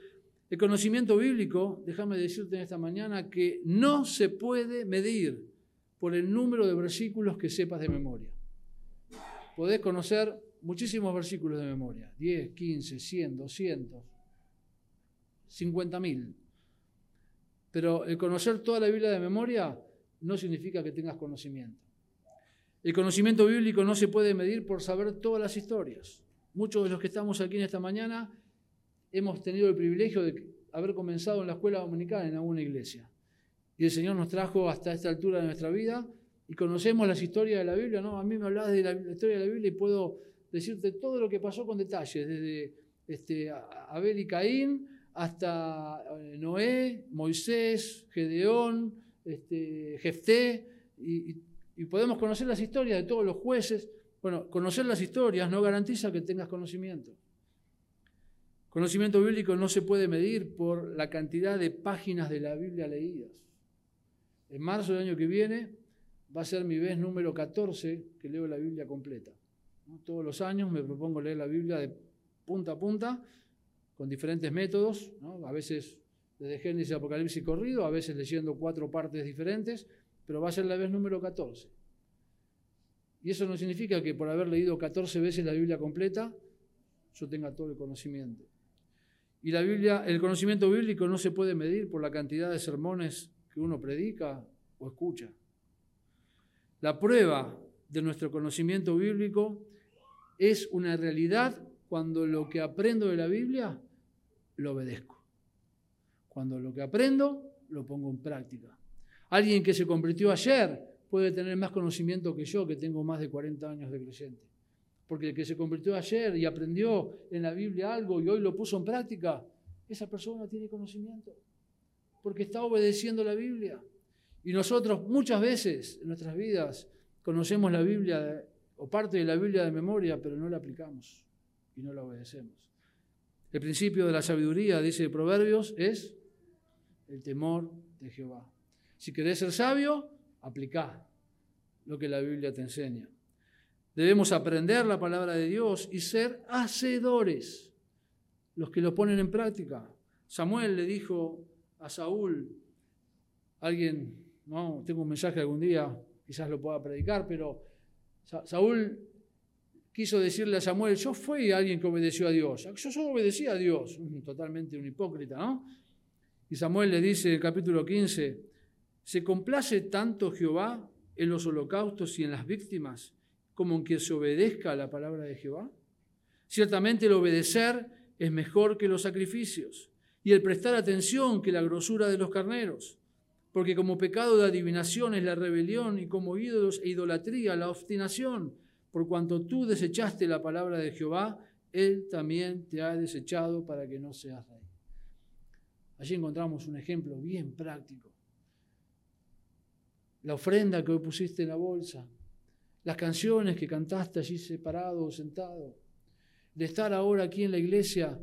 el conocimiento bíblico, déjame decirte en esta mañana que no se puede medir por el número de versículos que sepas de memoria. Podés conocer muchísimos versículos de memoria, 10, 15, 100, 200, 50 mil. Pero el conocer toda la Biblia de memoria no significa que tengas conocimiento. El conocimiento bíblico no se puede medir por saber todas las historias. Muchos de los que estamos aquí en esta mañana hemos tenido el privilegio de haber comenzado en la escuela dominical en alguna iglesia. Y el Señor nos trajo hasta esta altura de nuestra vida y conocemos las historias de la Biblia. ¿no? A mí me hablas de la, historia de la Biblia y puedo decirte todo lo que pasó con detalles, desde este, Abel y Caín hasta eh, Noé, Moisés, Gedeón, este, Jefté, y, podemos conocer las historias de todos los jueces. Bueno, conocer las historias no garantiza que tengas conocimiento. Conocimiento bíblico no se puede medir por la cantidad de páginas de la Biblia leídas. En marzo del año que viene va a ser mi vez número 14 que leo la Biblia completa. Todos los años me propongo leer la Biblia de punta a punta con diferentes métodos, a veces desde Génesis, Apocalipsis y corrido, a veces leyendo cuatro partes diferentes, pero va a ser la vez número 14. Y eso no significa que por haber leído 14 veces la Biblia completa, yo tenga todo el conocimiento. Y la Biblia, el conocimiento bíblico no se puede medir por la cantidad de sermones que uno predica o escucha. La prueba de nuestro conocimiento bíblico es una realidad cuando lo que aprendo de la Biblia lo obedezco. Cuando lo que aprendo, lo pongo en práctica. Alguien que se convirtió ayer puede tener más conocimiento que yo, que tengo más de 40 años de creyente. Porque el que se convirtió ayer y aprendió en la Biblia algo y hoy lo puso en práctica, esa persona tiene conocimiento. Porque está obedeciendo la Biblia. Y nosotros muchas veces en nuestras vidas conocemos la Biblia o parte de la Biblia de memoria, pero no la aplicamos y no la obedecemos. El principio de la sabiduría, dice Proverbios, es el temor de Jehová. Si querés ser sabio, aplicá lo que la Biblia te enseña. Debemos aprender la palabra de Dios y ser hacedores, los que lo ponen en práctica. Samuel le dijo a Saúl, alguien, no, tengo un mensaje algún día, quizás lo pueda predicar, pero Saúl quiso decirle a Samuel, yo fui alguien que obedeció a Dios. Yo solo obedecía a Dios. Totalmente un hipócrita, ¿no? Y Samuel le dice en el capítulo 15, ¿se complace tanto Jehová en los holocaustos y en las víctimas como en que se obedezca a la palabra de Jehová? Ciertamente el obedecer es mejor que los sacrificios y el prestar atención que la grosura de los carneros, porque como pecado de adivinación es la rebelión y como ídolos e idolatría la obstinación por cuanto tú desechaste la palabra de Jehová, Él también te ha desechado para que no seas rey. Allí encontramos un ejemplo bien práctico. La ofrenda que pusiste en la bolsa, las canciones que cantaste allí separado o sentado, de estar ahora aquí en la iglesia,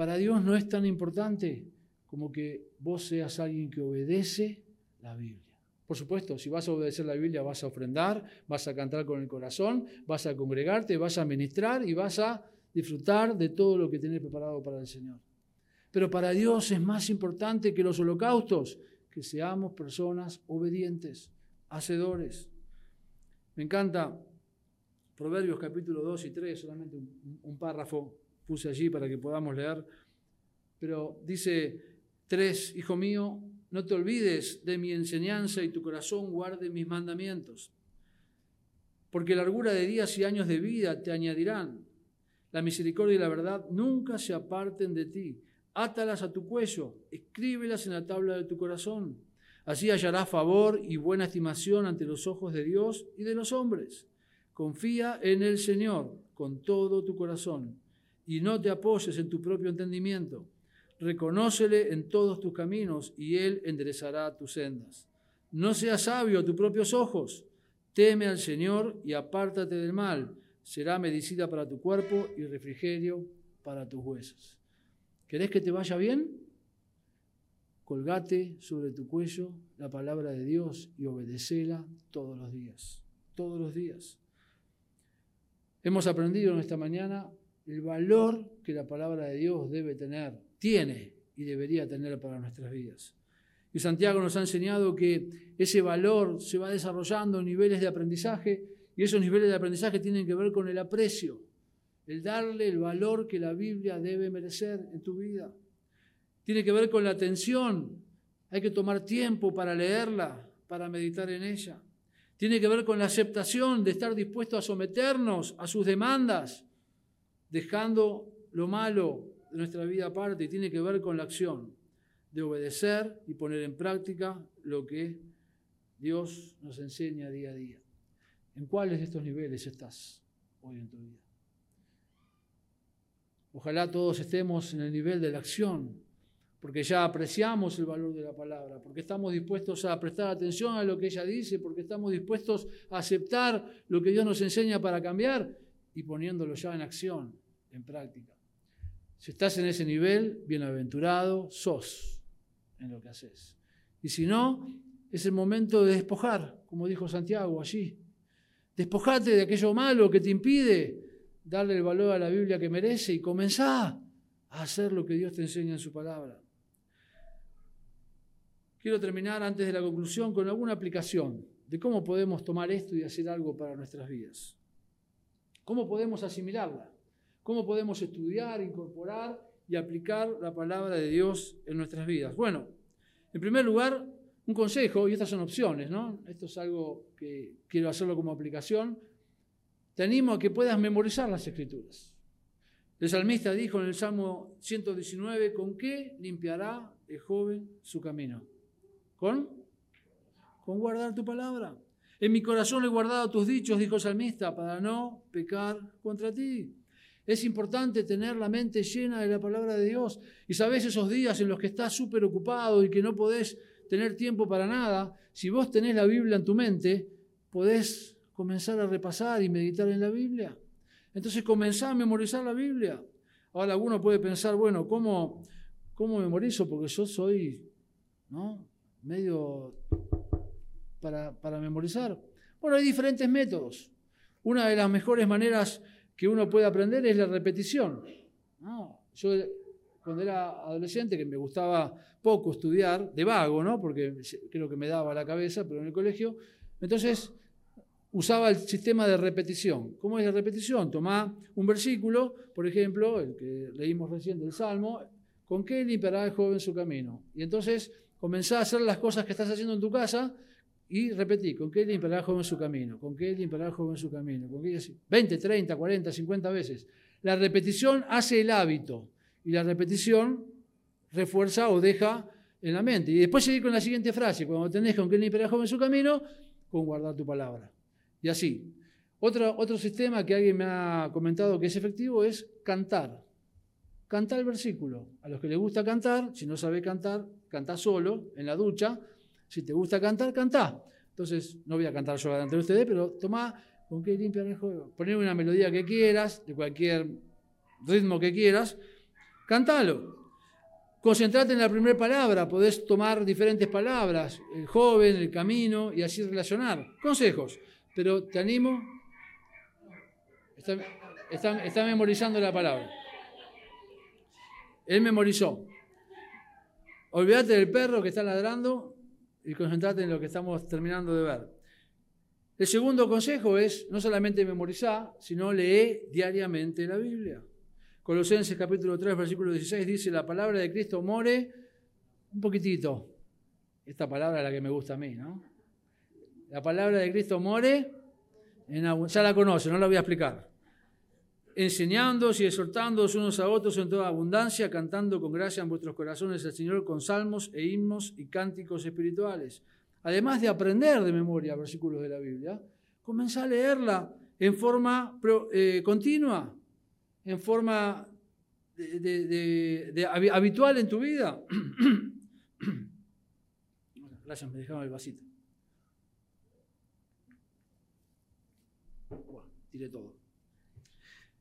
para Dios no es tan importante como que vos seas alguien que obedece la Biblia. Por supuesto, si vas a obedecer la Biblia, vas a ofrendar, vas a cantar con el corazón, vas a congregarte, vas a ministrar y vas a disfrutar de todo lo que tienes preparado para el Señor. Pero para Dios es más importante que los holocaustos, que seamos personas obedientes, hacedores. Me encanta Proverbios capítulo 2 y 3, solamente un, un párrafo puse allí para que podamos leer, pero dice 3, hijo mío, no te olvides de mi enseñanza y tu corazón guarde mis mandamientos. Porque largura de días y años de vida te añadirán. La misericordia y la verdad nunca se aparten de ti. Átalas a tu cuello, escríbelas en la tabla de tu corazón. Así hallarás favor y buena estimación ante los ojos de Dios y de los hombres. Confía en el Señor con todo tu corazón y no te apoyes en tu propio entendimiento reconócele en todos tus caminos y Él enderezará tus sendas. No seas sabio a tus propios ojos, teme al Señor y apártate del mal. Será medicina para tu cuerpo y refrigerio para tus huesos. ¿Querés que te vaya bien? Colgate sobre tu cuello la palabra de Dios y obedecela todos los días, todos los días. Hemos aprendido en esta mañana el valor que la palabra de Dios debe tener tiene y debería tener para nuestras vidas. Y Santiago nos ha enseñado que ese valor se va desarrollando en niveles de aprendizaje y esos niveles de aprendizaje tienen que ver con el aprecio, el darle el valor que la Biblia debe merecer en tu vida. Tiene que ver con la atención, hay que tomar tiempo para leerla, para meditar en ella. Tiene que ver con la aceptación de estar dispuesto a someternos a sus demandas, dejando lo malo de nuestra vida aparte y tiene que ver con la acción de obedecer y poner en práctica lo que Dios nos enseña día a día. ¿En cuáles de estos niveles estás hoy en tu vida? Ojalá todos estemos en el nivel de la acción, porque ya apreciamos el valor de la palabra, porque estamos dispuestos a prestar atención a lo que ella dice, porque estamos dispuestos a aceptar lo que Dios nos enseña para cambiar y poniéndolo ya en acción, en práctica. Si estás en ese nivel, bienaventurado sos en lo que haces. Y si no, es el momento de despojar, como dijo Santiago allí. Despojate de aquello malo que te impide darle el valor a la Biblia que merece y comenzá a hacer lo que Dios te enseña en su palabra. Quiero terminar antes de la conclusión con alguna aplicación de cómo podemos tomar esto y hacer algo para nuestras vidas. ¿Cómo podemos asimilarla? ¿Cómo podemos estudiar, incorporar y aplicar la palabra de Dios en nuestras vidas? Bueno, en primer lugar, un consejo, y estas son opciones, ¿no? Esto es algo que quiero hacerlo como aplicación. Te animo a que puedas memorizar las escrituras. El salmista dijo en el Salmo 119, ¿con qué limpiará el joven su camino? ¿Con? Con guardar tu palabra. En mi corazón he guardado tus dichos, dijo el salmista, para no pecar contra ti. Es importante tener la mente llena de la palabra de Dios. Y sabes esos días en los que estás súper ocupado y que no podés tener tiempo para nada, si vos tenés la Biblia en tu mente, podés comenzar a repasar y meditar en la Biblia. Entonces comenzá a memorizar la Biblia. Ahora alguno puede pensar, bueno, ¿cómo, cómo memorizo? Porque yo soy ¿no? medio para, para memorizar. Bueno, hay diferentes métodos. Una de las mejores maneras que uno puede aprender es la repetición. yo cuando era adolescente, que me gustaba poco estudiar, de vago, ¿no? porque creo que me daba la cabeza, pero en el colegio, entonces usaba el sistema de repetición. ¿Cómo es la repetición? Tomá un versículo, por ejemplo, el que leímos recién del Salmo, ¿con qué limpiará el joven su camino? Y entonces comenzá a hacer las cosas que estás haciendo en tu casa y repetí, ¿con qué limpiará el joven su camino? ¿Con qué limpiará el joven su camino? ¿Con qué? 20, 30, 40, 50 veces. La repetición hace el hábito y la repetición refuerza o deja en la mente. Y después seguir con la siguiente frase, cuando tenés con qué limpiará el joven su camino, con guardar tu palabra. Y así. Otro, otro sistema que alguien me ha comentado que es efectivo es cantar. Cantar el versículo. A los que les gusta cantar, si no sabe cantar, canta solo, en la ducha. Si te gusta cantar, cantá. Entonces, no voy a cantar yo delante de ustedes, pero toma con qué limpia el juego. Poner una melodía que quieras, de cualquier ritmo que quieras, cantalo. Concentrate en la primera palabra, podés tomar diferentes palabras, el joven, el camino, y así relacionar. Consejos pero te animo. Está, memorizando la palabra. Él memorizó. Olvídate del perro que está ladrando y concentrate en lo que estamos terminando de ver. El segundo consejo es no solamente memorizar, sino lee diariamente la Biblia. Colosenses capítulo 3, versículo 16 dice, la palabra de Cristo more un poquitito. Esta palabra es la que me gusta a mí, ¿no? La palabra de Cristo more, ya la conoce, no la voy a explicar. Enseñándoos y exhortándoos unos a otros en toda abundancia, cantando con gracia en vuestros corazones al Señor con salmos e himnos y cánticos espirituales. Además de aprender de memoria versículos de la Biblia, comenzá a leerla en forma eh, continua, en forma habitual en tu vida. Gracias, me dejaron el vasito. tiré todo.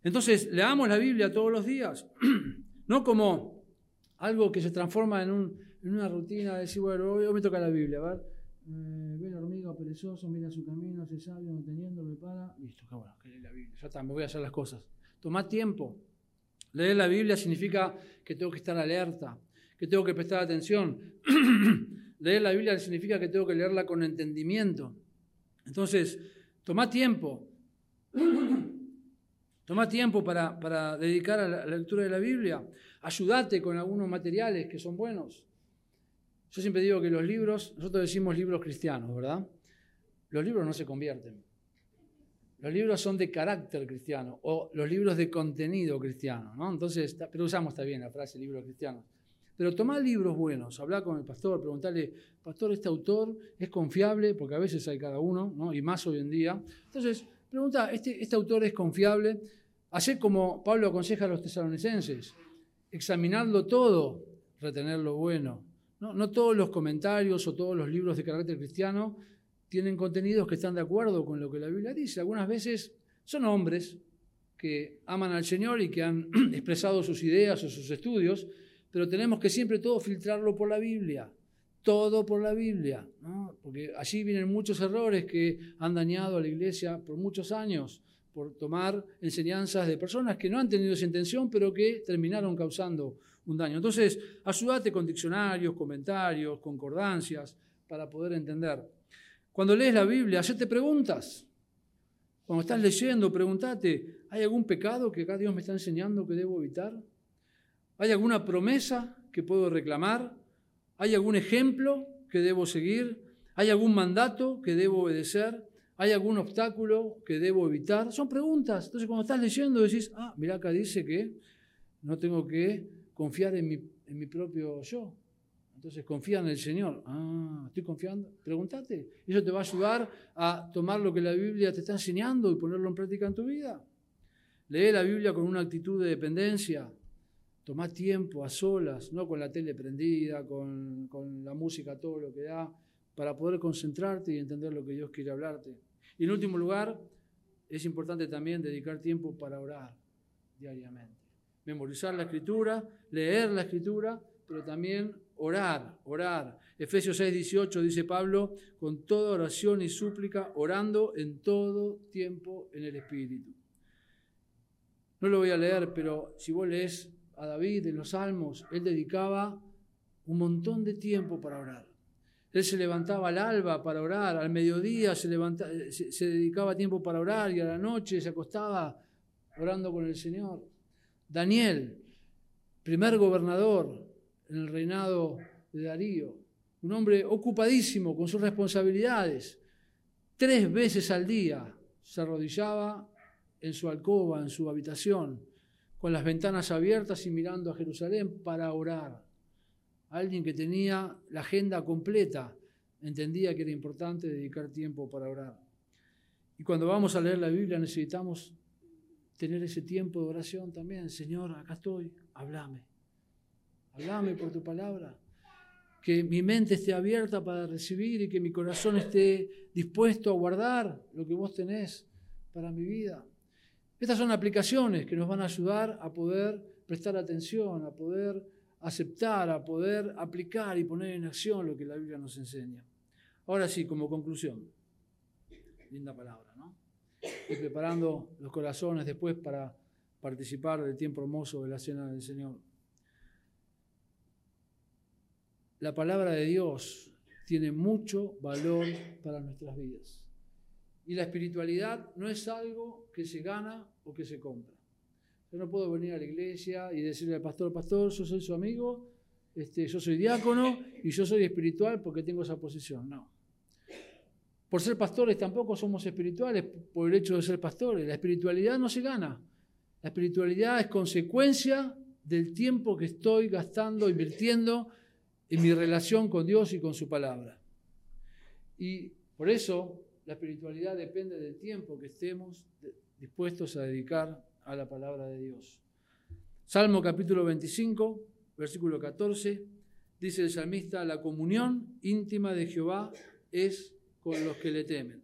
Entonces, leamos la Biblia todos los días, no como algo que se transforma en, una rutina de decir, bueno, hoy, me toca la Biblia, a ver, eh, ve la hormiga perezoso, mira su camino, hace sabio, no teniendo, me para, listo, qué bueno, que lee la Biblia, ya está, me voy a hacer las cosas. Toma tiempo. Leer la Biblia significa que tengo que estar alerta, que tengo que prestar atención. leer la Biblia significa que tengo que leerla con entendimiento. Entonces, toma tiempo. Toma tiempo para, dedicar a la, lectura de la Biblia. Ayúdate con algunos materiales que son buenos. Yo siempre digo que los libros, nosotros decimos libros cristianos, ¿verdad? Los libros no se convierten. Los libros son de carácter cristiano o los libros de contenido cristiano, ¿no? Entonces, pero usamos también la frase libros cristianos. Pero toma libros buenos, habla con el pastor, preguntarle, pastor, este autor es confiable, porque a veces hay cada uno, ¿no? y más hoy en día. Entonces, Pregunta, ¿este, ¿este autor es confiable? Hacer como Pablo aconseja a los tesalonicenses, examinarlo todo, retener lo bueno. No, no todos los comentarios o todos los libros de carácter cristiano tienen contenidos que están de acuerdo con lo que la Biblia dice. Algunas veces son hombres que aman al Señor y que han expresado sus ideas o sus estudios, pero tenemos que siempre todo filtrarlo por la Biblia todo por la Biblia, porque allí vienen muchos errores que han dañado a la iglesia por muchos años, por tomar enseñanzas de personas que no han tenido esa intención, pero que terminaron causando un daño. Entonces, ayúdate con diccionarios, comentarios, concordancias, para poder entender. Cuando lees la Biblia, hacete preguntas. Cuando estás leyendo, pregúntate, ¿hay algún pecado que acá Dios me está enseñando que debo evitar? ¿Hay alguna promesa que puedo reclamar? ¿Hay algún ejemplo que debo seguir? ¿Hay algún mandato que debo obedecer? ¿Hay algún obstáculo que debo evitar? Son preguntas. Entonces cuando estás leyendo decís, ah, mira acá dice que no tengo que confiar en mi, en mi propio yo. Entonces confía en el Señor. Ah, estoy confiando. Pregúntate. Eso te va a ayudar a tomar lo que la Biblia te está enseñando y ponerlo en práctica en tu vida. Lee la Biblia con una actitud de dependencia. Toma tiempo a solas, no con la tele prendida, con, la música, todo lo que da, para poder concentrarte y entender lo que Dios quiere hablarte. Y en último lugar, es importante también dedicar tiempo para orar diariamente. Memorizar la escritura, leer la escritura, pero también orar, orar. Efesios 6, 18 dice Pablo, con toda oración y súplica, orando en todo tiempo en el Espíritu. No lo voy a leer, pero si vos lees a David en los Salmos, él dedicaba un montón de tiempo para orar. Él se levantaba al alba para orar, al mediodía se, se, dedicaba tiempo para orar y a la noche se acostaba orando con el Señor. Daniel, primer gobernador en el reinado de Darío, un hombre ocupadísimo con sus responsabilidades, tres veces al día se arrodillaba en su alcoba, en su habitación, con las ventanas abiertas y mirando a Jerusalén para orar. Alguien que tenía la agenda completa entendía que era importante dedicar tiempo para orar. Y cuando vamos a leer la Biblia necesitamos tener ese tiempo de oración también. Señor, acá estoy, háblame. Háblame por tu palabra. Que mi mente esté abierta para recibir y que mi corazón esté dispuesto a guardar lo que vos tenés para mi vida. Estas son aplicaciones que nos van a ayudar a poder prestar atención, a poder aceptar, a poder aplicar y poner en acción lo que la Biblia nos enseña. Ahora sí, como conclusión, linda palabra, ¿no? Y preparando los corazones después para participar del tiempo hermoso de la cena del Señor. La palabra de Dios tiene mucho valor para nuestras vidas. Y la espiritualidad no es algo que se gana o que se compra. Yo no puedo venir a la iglesia y decirle al pastor, pastor, yo soy su amigo, este, yo soy diácono y yo soy espiritual porque tengo esa posición. No. Por ser pastores tampoco somos espirituales por el hecho de ser pastores. La espiritualidad no se gana. La espiritualidad es consecuencia del tiempo que estoy gastando, invirtiendo en mi relación con Dios y con su palabra. Y por eso la espiritualidad depende del tiempo que estemos dispuestos a dedicar a la palabra de Dios. Salmo capítulo 25, versículo 14, dice el salmista, la comunión íntima de Jehová es con los que le temen,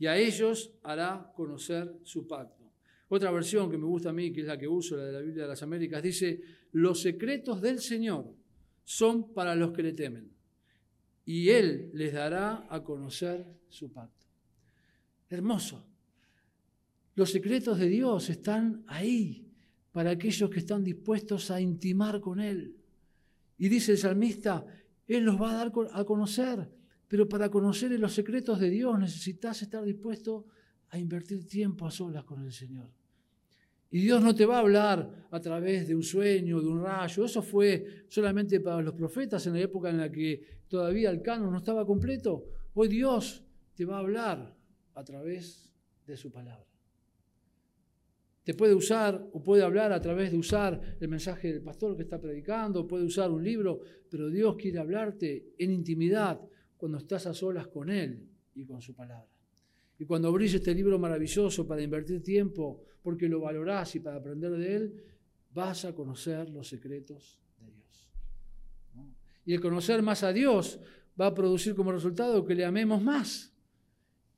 y a ellos hará conocer su pacto. Otra versión que me gusta a mí, que es la que uso, la de la Biblia de las Américas, dice, los secretos del Señor son para los que le temen, y Él les dará a conocer su pacto. Hermoso. Los secretos de Dios están ahí para aquellos que están dispuestos a intimar con Él. Y dice el salmista, Él los va a dar a conocer, pero para conocer los secretos de Dios necesitas estar dispuesto a invertir tiempo a solas con el Señor. Y Dios no te va a hablar a través de un sueño, de un rayo. Eso fue solamente para los profetas en la época en la que todavía el canon no estaba completo. Hoy Dios te va a hablar a través de su palabra. Te puede usar o puede hablar a través de usar el mensaje del pastor que está predicando, puede usar un libro, pero Dios quiere hablarte en intimidad cuando estás a solas con Él y con su palabra. Y cuando abrís este libro maravilloso para invertir tiempo, porque lo valorás y para aprender de Él, vas a conocer los secretos de Dios. Y el conocer más a Dios va a producir como resultado que le amemos más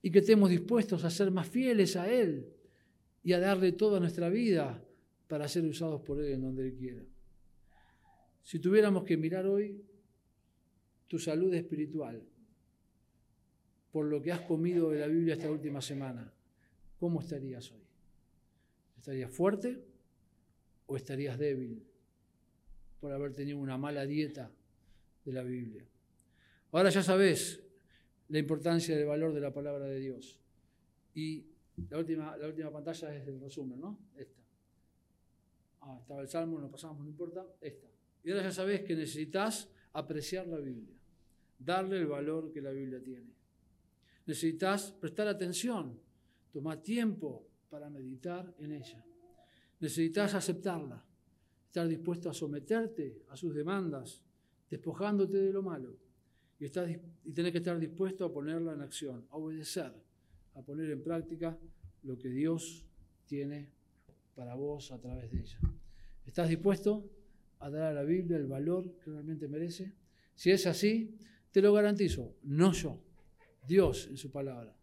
y que estemos dispuestos a ser más fieles a Él y a darle toda nuestra vida para ser usados por Él en donde Él quiera. Si tuviéramos que mirar hoy tu salud espiritual por lo que has comido de la Biblia esta última semana, ¿cómo estarías hoy? ¿Estarías fuerte o estarías débil por haber tenido una mala dieta de la Biblia? Ahora ya sabes la importancia del valor de la palabra de Dios. Y la última, la última pantalla es el resumen, ¿no? Esta. Ah, estaba el Salmo, no pasamos, no importa. Esta. Y ahora ya sabes que necesitas apreciar la Biblia, darle el valor que la Biblia tiene. Necesitas prestar atención, tomar tiempo para meditar en ella. Necesitas aceptarla, estar dispuesto a someterte a sus demandas, despojándote de lo malo y, estás, tenés que estar dispuesto a ponerla en acción, a obedecer, a poner en práctica lo que Dios tiene para vos a través de ella. ¿Estás dispuesto a dar a la Biblia el valor que realmente merece? Si es así, te lo garantizo, no yo, Dios en su palabra.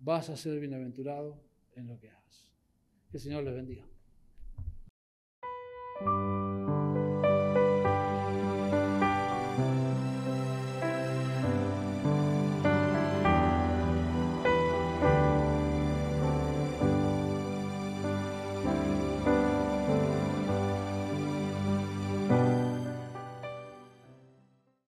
Vas a ser bienaventurado en lo que hagas. Que el Señor les bendiga.